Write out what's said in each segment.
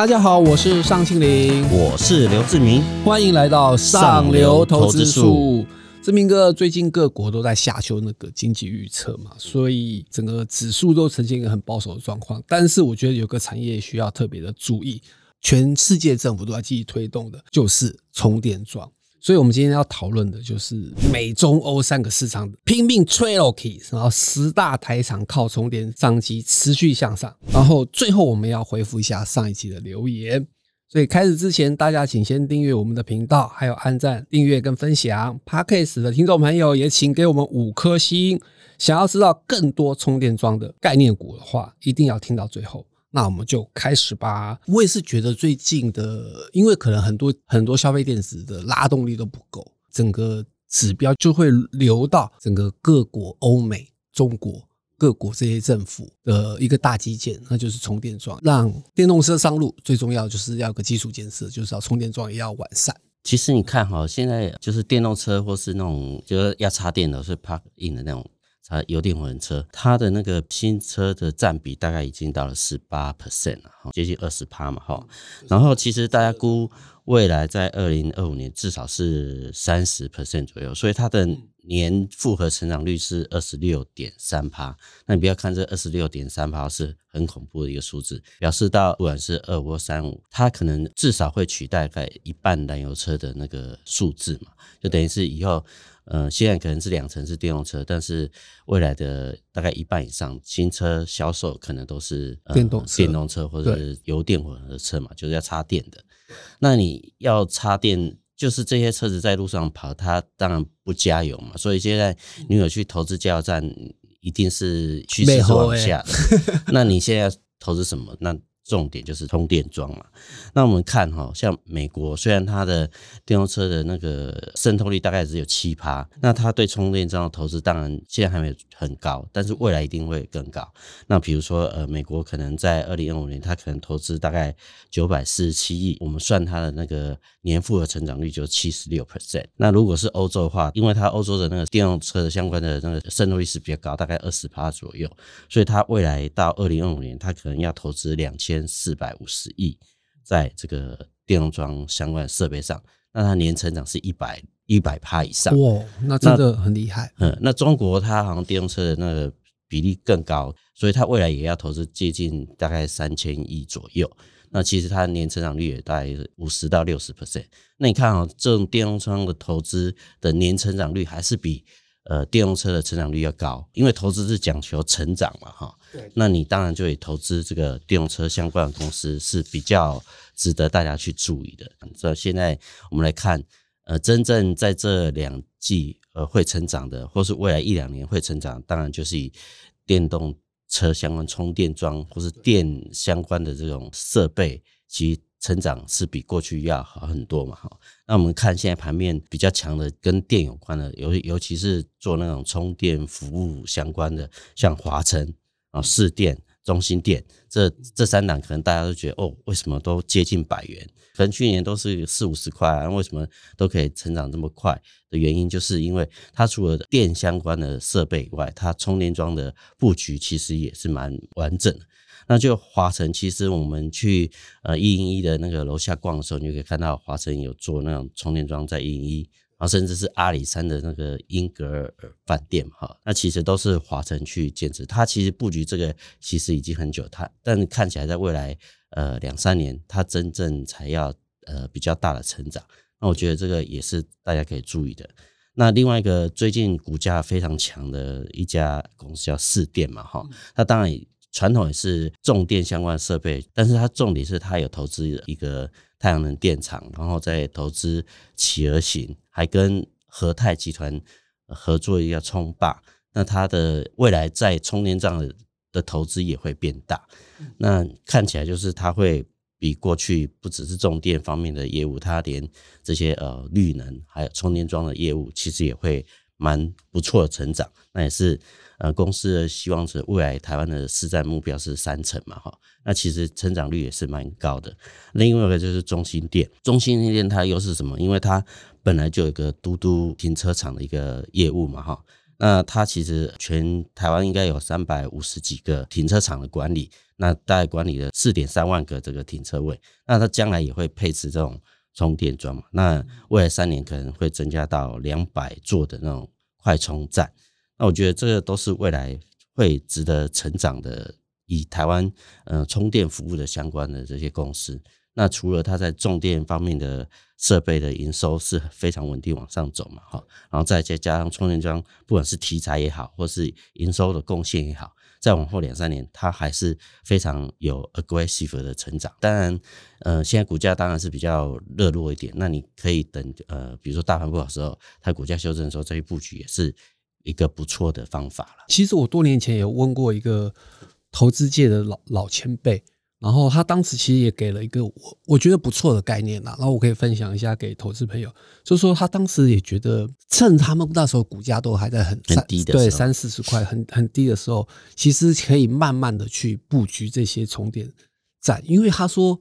大家好，我是尚庆林，我是刘志明，欢迎来到上流投资术。志明哥，最近各国都在下修那个经济预测嘛，所以整个指数都呈现一个很保守的状况。但是我觉得有个产业需要特别的注意，全世界政府都在积极推动的，就是充电桩。所以，我们今天要讨论的就是美中欧三个市场拼命吹 o k 然后十大台厂靠充电商机持续向上。然后，最后我们要回复一下上一期的留言。所以，开始之前，大家请先订阅我们的频道，还有按赞、订阅跟分享。Parkes 的听众朋友也请给我们五颗星。想要知道更多充电桩的概念股的话，一定要听到最后。那我们就开始吧。我也是觉得最近的，因为可能很多很多消费电子的拉动力都不够，整个指标就会流到整个各国、欧美、中国各国这些政府的一个大基建，那就是充电桩，让电动车上路。最重要就是要个基础建设，就是要充电桩也要完善。其实你看哈，现在就是电动车或是那种就是要插电的，是 park in 的那种。它油电混合车，它的那个新车的占比大概已经到了十八 percent 了，哈，接近二十趴嘛，哈。然后其实大家估未来在二零二五年至少是三十 percent 左右，所以它的年复合成长率是二十六点三趴。那你不要看这二十六点三趴是很恐怖的一个数字，表示到不管是二或三五，它可能至少会取代在一半燃油车的那个数字嘛，就等于是以后。呃，现在可能是两成是电动车，但是未来的大概一半以上新车销售可能都是电动电动车或者是油电混合车嘛，就是要插电的。那你要插电，就是这些车子在路上跑，它当然不加油嘛。所以现在你有去投资加油站，一定是趋势是往下。那你现在投资什么？那重点就是充电桩嘛。那我们看哈，像美国，虽然它的电动车的那个渗透率大概只有七趴，那它对充电桩的投资当然现在还没有很高，但是未来一定会更高。那比如说，呃，美国可能在二零二五年，它可能投资大概九百四十七亿，我们算它的那个年复合成长率就七十六 percent。那如果是欧洲的话，因为它欧洲的那个电动车的相关的那个渗透率是比较高，大概二十趴左右，所以它未来到二零二五年，它可能要投资两千。四百五十亿在这个电动桩相关的设备上，那它年成长是一百一百趴以上哇，那真的很厉害。嗯，那中国它好像电动车的那个比例更高，所以它未来也要投资接近大概三千亿左右。那其实它年成长率也大概五十到六十 percent。那你看啊，这种电动车的投资的年成长率还是比。呃，电动车的成长率要高，因为投资是讲求成长嘛，哈。对。那你当然就以投资这个电动车相关的公司是比较值得大家去注意的。所以现在我们来看，呃，真正在这两季呃会成长的，或是未来一两年会成长，当然就是以电动车相关充电桩或是电相关的这种设备及。成长是比过去要好很多嘛，哈。那我们看现在盘面比较强的，跟电有关的，尤尤其是做那种充电服务相关的，像华晨啊、市电、中心电，这这三档可能大家都觉得哦，为什么都接近百元？可能去年都是四五十块啊，为什么都可以成长这么快？的原因就是因为它除了电相关的设备以外，它充电桩的布局其实也是蛮完整的。那就华晨，其实我们去呃一零一的那个楼下逛的时候，你就可以看到华晨有做那种充电桩在一零一，然后甚至是阿里山的那个英格尔饭店哈，那其实都是华晨去建设。它其实布局这个其实已经很久，它但看起来在未来呃两三年，它真正才要呃比较大的成长。那我觉得这个也是大家可以注意的。那另外一个最近股价非常强的一家公司叫四电嘛哈，它当然。传统也是重电相关设备，但是它重点是它有投资一个太阳能电厂，然后再投资企鹅型，还跟和泰集团合作一个充霸。那它的未来在充电站的投资也会变大。那看起来就是它会比过去不只是重电方面的业务，它连这些呃绿能还有充电桩的业务，其实也会蛮不错的成长。那也是。呃，公司的希望是未来台湾的市占目标是三成嘛，哈，那其实成长率也是蛮高的。另外一个就是中心店，中心店它又是什么？因为它本来就有一个嘟嘟停车场的一个业务嘛，哈，那它其实全台湾应该有三百五十几个停车场的管理，那大概管理了四点三万个这个停车位，那它将来也会配置这种充电桩嘛？那未来三年可能会增加到两百座的那种快充站。那我觉得这个都是未来会值得成长的，以台湾呃充电服务的相关的这些公司。那除了它在重电方面的设备的营收是非常稳定往上走嘛，哈，然后再再加上充电桩，不管是题材也好，或是营收的贡献也好，再往后两三年，它还是非常有 aggressive 的成长。当然，呃，现在股价当然是比较热络一点，那你可以等，呃，比如说大盘不好的时候，它股价修正的时候再去布局，也是一个不错的方法了。其实我多年前也问过一个投资界的老老前辈。然后他当时其实也给了一个我我觉得不错的概念啦，然后我可以分享一下给投资朋友，就是说他当时也觉得趁他们那时候股价都还在很很低的对三四十块很很低的时候，其实可以慢慢的去布局这些充电站，因为他说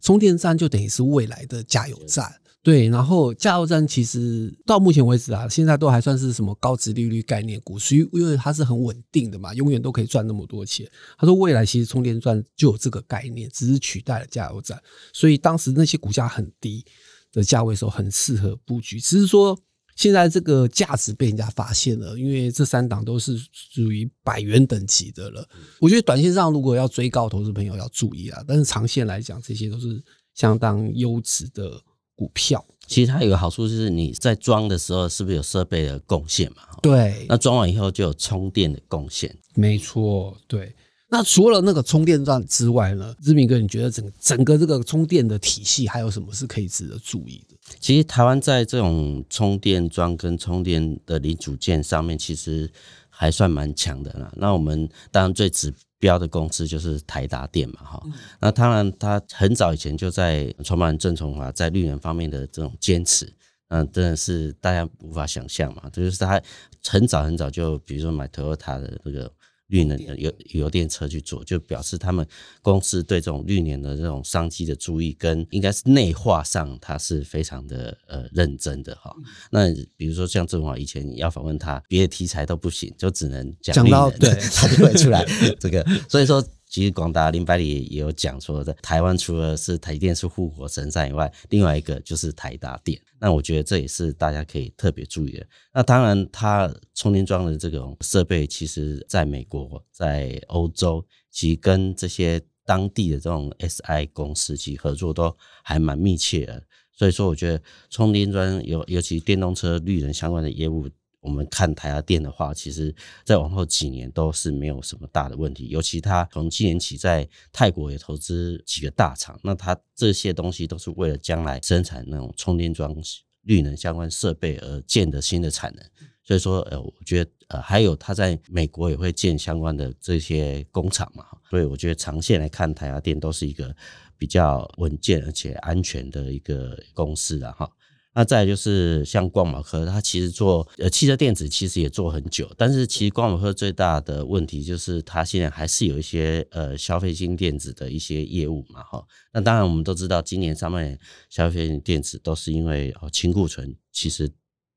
充电站就等于是未来的加油站。对，然后加油站其实到目前为止啊，现在都还算是什么高值利率概念股，所以因为它是很稳定的嘛，永远都可以赚那么多钱。他说未来其实充电站就有这个概念，只是取代了加油站，所以当时那些股价很低的价位时候很适合布局。只是说现在这个价值被人家发现了，因为这三档都是属于百元等级的了。我觉得短线上如果要追高，投资朋友要注意啊，但是长线来讲，这些都是相当优质的。股票其实它有个好处，就是你在装的时候是不是有设备的贡献嘛？对，那装完以后就有充电的贡献。没错，对。那除了那个充电站之外呢，志明哥，你觉得整整个这个充电的体系还有什么是可以值得注意的？其实台湾在这种充电桩跟充电的零组件上面，其实还算蛮强的啦。那我们当然最指。标的公司就是台达电嘛，哈，那当然他很早以前就在创办人郑崇华在绿能方面的这种坚持，嗯，真的是大家无法想象嘛，这就是他很早很早就，比如说买 Toyota 的这个。绿能的油油电车去做，就表示他们公司对这种绿能的这种商机的注意，跟应该是内化上，它是非常的呃认真的哈。那比如说像郑华以前你要访问他，别的题材都不行，就只能讲绿能，对，他就会出来 这个。所以说，其实广达林百里也有讲说，在台湾除了是台电是护国神山以外，另外一个就是台达电。那我觉得这也是大家可以特别注意的。那当然，它充电桩的这种设备，其实在美国、在欧洲，其实跟这些当地的这种 SI 公司其合作都还蛮密切的。所以说，我觉得充电桩尤尤其电动车绿能相关的业务。我们看台亚电的话，其实在往后几年都是没有什么大的问题。尤其他从今年起在泰国也投资几个大厂，那他这些东西都是为了将来生产那种充电桩、绿能相关设备而建的新的产能。所以说，呃，我觉得呃，还有他在美国也会建相关的这些工厂嘛。所以我觉得长线来看，台亚电都是一个比较稳健而且安全的一个公司了哈。那再就是像光宝科，它其实做呃汽车电子其实也做很久，但是其实光宝科最大的问题就是它现在还是有一些呃消费性电子的一些业务嘛哈。那当然我们都知道，今年上半年消费性电子都是因为哦清库存，其实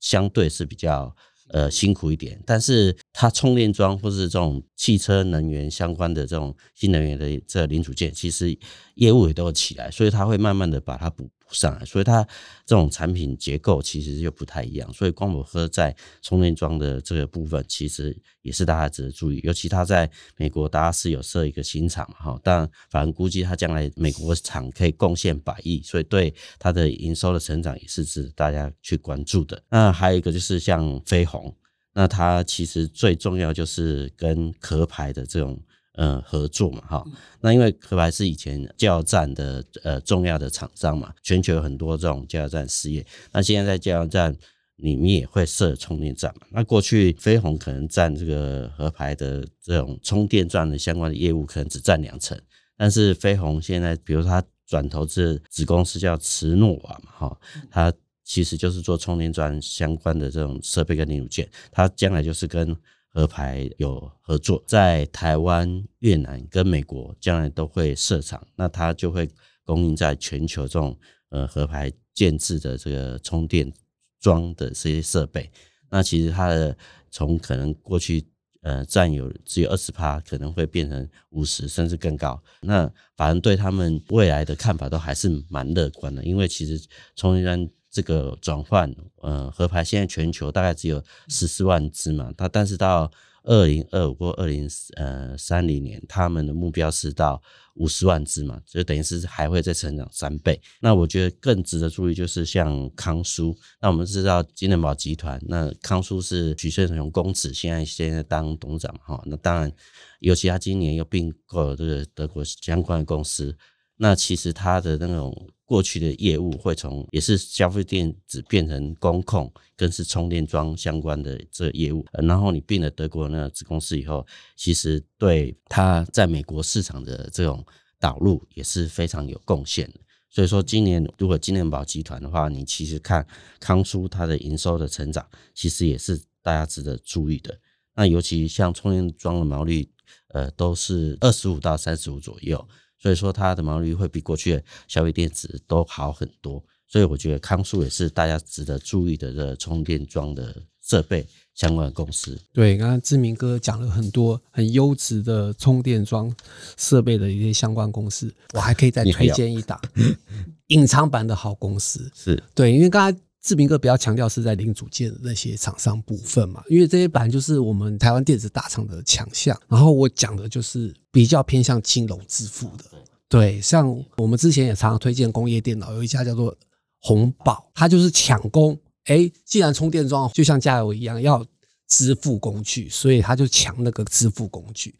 相对是比较呃辛苦一点，但是它充电桩或是这种汽车能源相关的这种新能源的这零组件，其实业务也都起来，所以它会慢慢的把它补。上来，所以它这种产品结构其实就不太一样。所以光宝科在充电桩的这个部分，其实也是大家值得注意。尤其它在美国，大家是有设一个新厂嘛，哈。但反正估计它将来美国厂可以贡献百亿，所以对它的营收的成长也是值得大家去关注的。那还有一个就是像飞鸿，那它其实最重要就是跟壳牌的这种。嗯，合作嘛，哈，那因为壳牌是以前加油站的呃重要的厂商嘛，全球有很多这种加油站事业。那现在在加油站里面也会设充电站嘛。那过去飞鸿可能占这个壳牌的这种充电站的相关的业务，可能只占两成。但是飞鸿现在，比如它转投资子公司叫慈诺瓦嘛，哈，它其实就是做充电站相关的这种设备跟零组件，它将来就是跟。合牌有合作，在台湾、越南跟美国将来都会设厂，那它就会供应在全球这种呃合牌建制的这个充电桩的这些设备。那其实它的从可能过去呃占有只有二十趴，可能会变成五十甚至更高。那反正对他们未来的看法都还是蛮乐观的，因为其实充电桩这个转换，呃，合牌现在全球大概只有十四万只嘛，它但是到二零二五或二零呃三零年，他们的目标是到五十万只嘛，就等于是还会再成长三倍。那我觉得更值得注意就是像康舒，那我们知道金能宝集团，那康舒是许顺雄公子现在现在当董事长哈，那当然尤其他今年又并购了这个德国相关的公司，那其实他的那种。过去的业务会从也是消费电子变成工控，更是充电桩相关的这业务。然后你并了德国那子公司以后，其实对它在美国市场的这种导入也是非常有贡献的。所以说，今年如果金联宝集团的话，你其实看康舒它的营收的成长，其实也是大家值得注意的。那尤其像充电桩的毛利，呃，都是二十五到三十五左右。所以说它的毛利率会比过去的消费电子都好很多，所以我觉得康舒也是大家值得注意的这充电桩的设备相关的公司。对，刚刚志明哥讲了很多很优质的充电桩设备的一些相关公司，我还可以再推荐一档 隐藏版的好公司。是对，因为刚才。志明哥比较强调是在零组件的那些厂商部分嘛，因为这些本来就是我们台湾电子大厂的强项。然后我讲的就是比较偏向金融支付的，对，像我们之前也常常推荐工业电脑，有一家叫做红宝，它就是抢攻。哎，既然充电桩就像加油一样要支付工具，所以它就抢那个支付工具。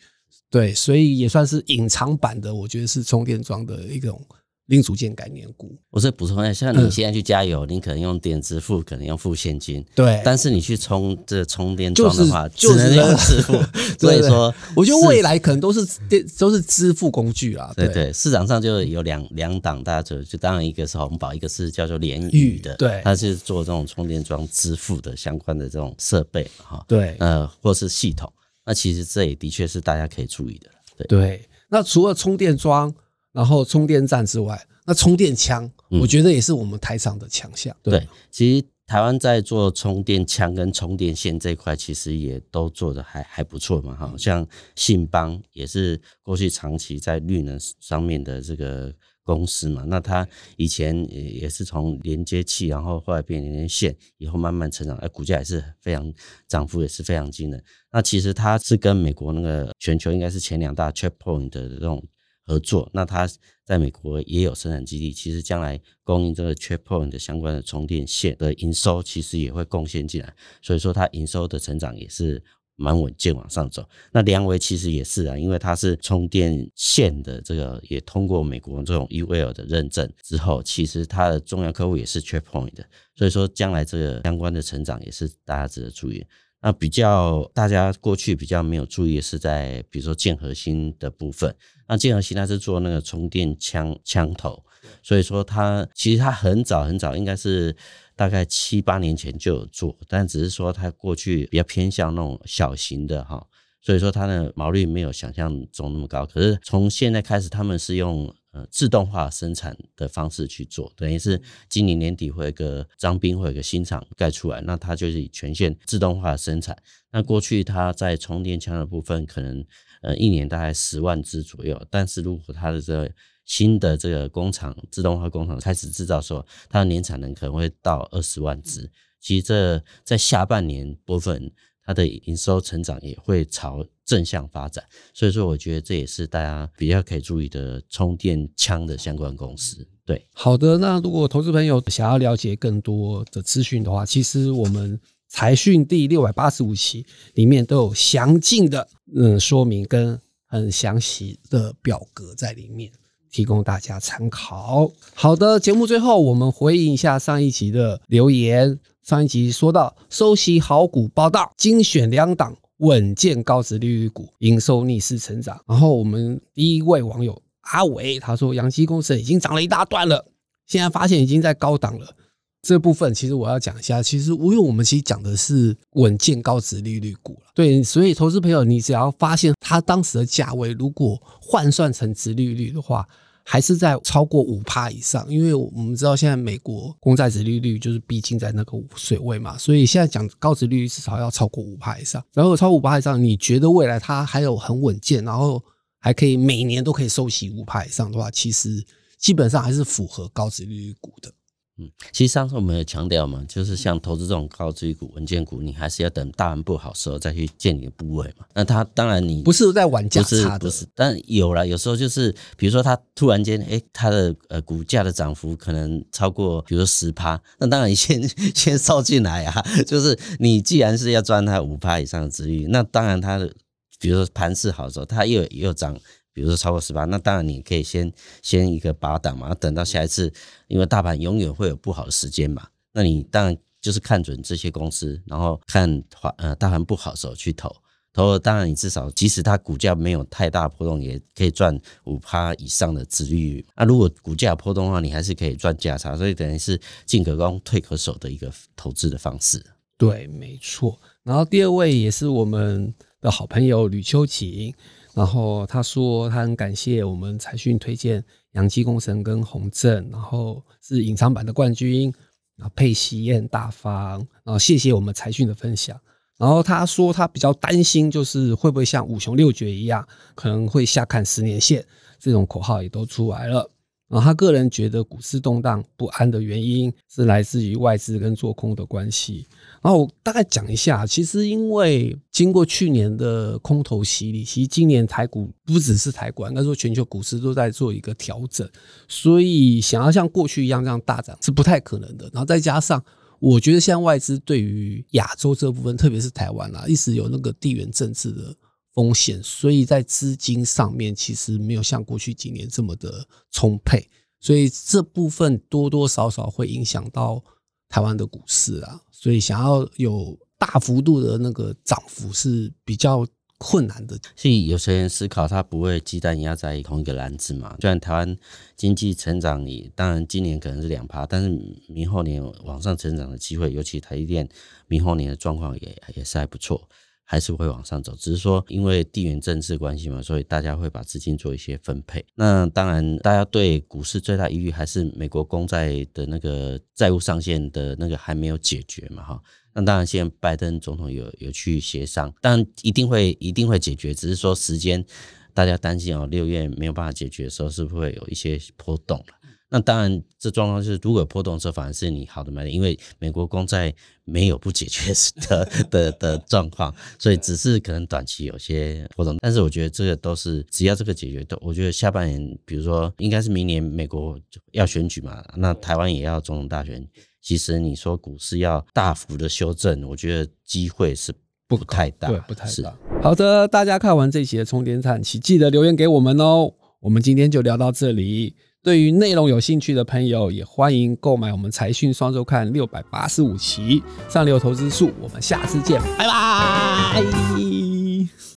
对，所以也算是隐藏版的，我觉得是充电桩的一种。零组件概念股，我是补充一下，像你现在去加油，你可能用电支付，可能用付现金，对。但是你去充这充电桩的话，只能用支付。所以说，我觉得未来可能都是电，都是支付工具啊。对对，市场上就有两两档，大家就就当然一个是红宝，一个是叫做联宇的，对，它是做这种充电桩支付的相关的这种设备哈。对，呃，或是系统，那其实这也的确是大家可以注意的。对对，那除了充电桩，然后充电站之外。那充电枪，我觉得也是我们台厂的强项。对，其实台湾在做充电枪跟充电线这块，其实也都做的还还不错嘛。哈，像信邦也是过去长期在绿能上面的这个公司嘛。那它以前也是从连接器，然后后来变连接线，以后慢慢成长，哎，股价也是非常涨幅也是非常惊人。那其实它是跟美国那个全球应该是前两大 checkpoint 的这种。合作，那它在美国也有生产基地，其实将来供应这个 c h a p point 的相关的充电线的营收，其实也会贡献进来，所以说它营收的成长也是蛮稳健往上走。那良维其实也是啊，因为它是充电线的这个也通过美国这种 UL 的认证之后，其实它的重要客户也是 c h a p point 的，所以说将来这个相关的成长也是大家值得注意。那比较大家过去比较没有注意的是在比如说剑核心的部分，那剑核心它是做那个充电枪枪头，所以说它其实它很早很早应该是大概七八年前就有做，但只是说它过去比较偏向那种小型的哈，所以说它的毛率没有想象中那么高。可是从现在开始，他们是用。呃，自动化生产的方式去做，等于是今年年底会有个张斌会有个新厂盖出来，那它就是以全线自动化生产。那过去它在充电枪的部分，可能呃一年大概十万只左右，但是如果它的这个新的这个工厂自动化工厂开始制造的时候，它的年产能可能会到二十万只。其实这在下半年部分。它的营收成长也会朝正向发展，所以说我觉得这也是大家比较可以注意的充电枪的相关公司。对，好的，那如果投资朋友想要了解更多的资讯的话，其实我们财讯第六百八十五期里面都有详尽的嗯说明跟很详细的表格在里面，提供大家参考。好的，节目最后我们回应一下上一集的留言。上一集说到收息好股报道，精选两档稳健高值利率股，营收逆势成长。然后我们第一位网友阿伟他说，阳基公司已经涨了一大段了，现在发现已经在高档了。这部分其实我要讲一下，其实因为我们其实讲的是稳健高值利率股了，对，所以投资朋友你只要发现它当时的价位，如果换算成值利率的话，还是在超过五趴以上，因为我们知道现在美国公债值利率就是逼近在那个水位嘛，所以现在讲高值利率至少要超过五趴以上。然后超五趴以上，你觉得未来它还有很稳健，然后还可以每年都可以收息五趴以上的话，其实基本上还是符合高值利率股的。嗯，其实上次我们有强调嘛，就是像投资这种高追股、稳健股，你还是要等大盘不好时候再去建你的部位嘛。那它当然你不是在玩价差的，不是，但有了有时候就是，比如说它突然间，哎，它的呃股价的涨幅可能超过，比如说十趴，那当然你先先烧进来啊。就是你既然是要赚它五趴以上的值率，那当然它的，比如说盘势好的时候，它又又涨。比如说超过十八，那当然你可以先先一个拔档嘛，等到下一次，因为大盘永远会有不好的时间嘛，那你当然就是看准这些公司，然后看呃大盘不好的时候去投，投了当然你至少即使它股价没有太大波动，也可以赚五趴以上的值率。那如果股价波动的话，你还是可以赚价差，所以等于是进可攻退可守的一个投资的方式。对，没错。然后第二位也是我们的好朋友吕秋晴。然后他说，他很感谢我们财讯推荐杨基工程跟洪正，然后是隐藏版的冠军，然后佩奇也很大方，然后谢谢我们财讯的分享。然后他说他比较担心，就是会不会像五雄六绝一样，可能会下看十年线这种口号也都出来了。然后他个人觉得股市动荡不安的原因是来自于外资跟做空的关系。然后我大概讲一下，其实因为经过去年的空头洗礼，其实今年台股不只是台股，应该说全球股市都在做一个调整，所以想要像过去一样这样大涨是不太可能的。然后再加上，我觉得现在外资对于亚洲这部分，特别是台湾啊，一直有那个地缘政治的。风险，所以在资金上面其实没有像过去几年这么的充沛，所以这部分多多少少会影响到台湾的股市啊。所以想要有大幅度的那个涨幅是比较困难的。所以有些人思考，他不会鸡蛋压在同一个篮子嘛？虽然台湾经济成长，你当然今年可能是两趴，但是明后年往上成长的机会，尤其台积电明后年的状况也也是还不错。还是会往上走，只是说因为地缘政治关系嘛，所以大家会把资金做一些分配。那当然，大家对股市最大疑虑还是美国公债的那个债务上限的那个还没有解决嘛，哈。那当然，现在拜登总统有有去协商，但一定会一定会解决，只是说时间大家担心哦，六月没有办法解决的时候，是不是会有一些波动？那当然，这状况是如果有波动的时候，反而是你好的买点，因为美国公债没有不解决 的的的状况，所以只是可能短期有些波动。但是我觉得这个都是只要这个解决，都我觉得下半年，比如说应该是明年美国要选举嘛，那台湾也要总统大选，其实你说股市要大幅的修正，我觉得机会是不太大，对，不太大。好的，大家看完这期的充电站，请记得留言给我们哦。我们今天就聊到这里。对于内容有兴趣的朋友，也欢迎购买我们财讯双周刊六百八十五期上流投资术。我们下次见，拜拜。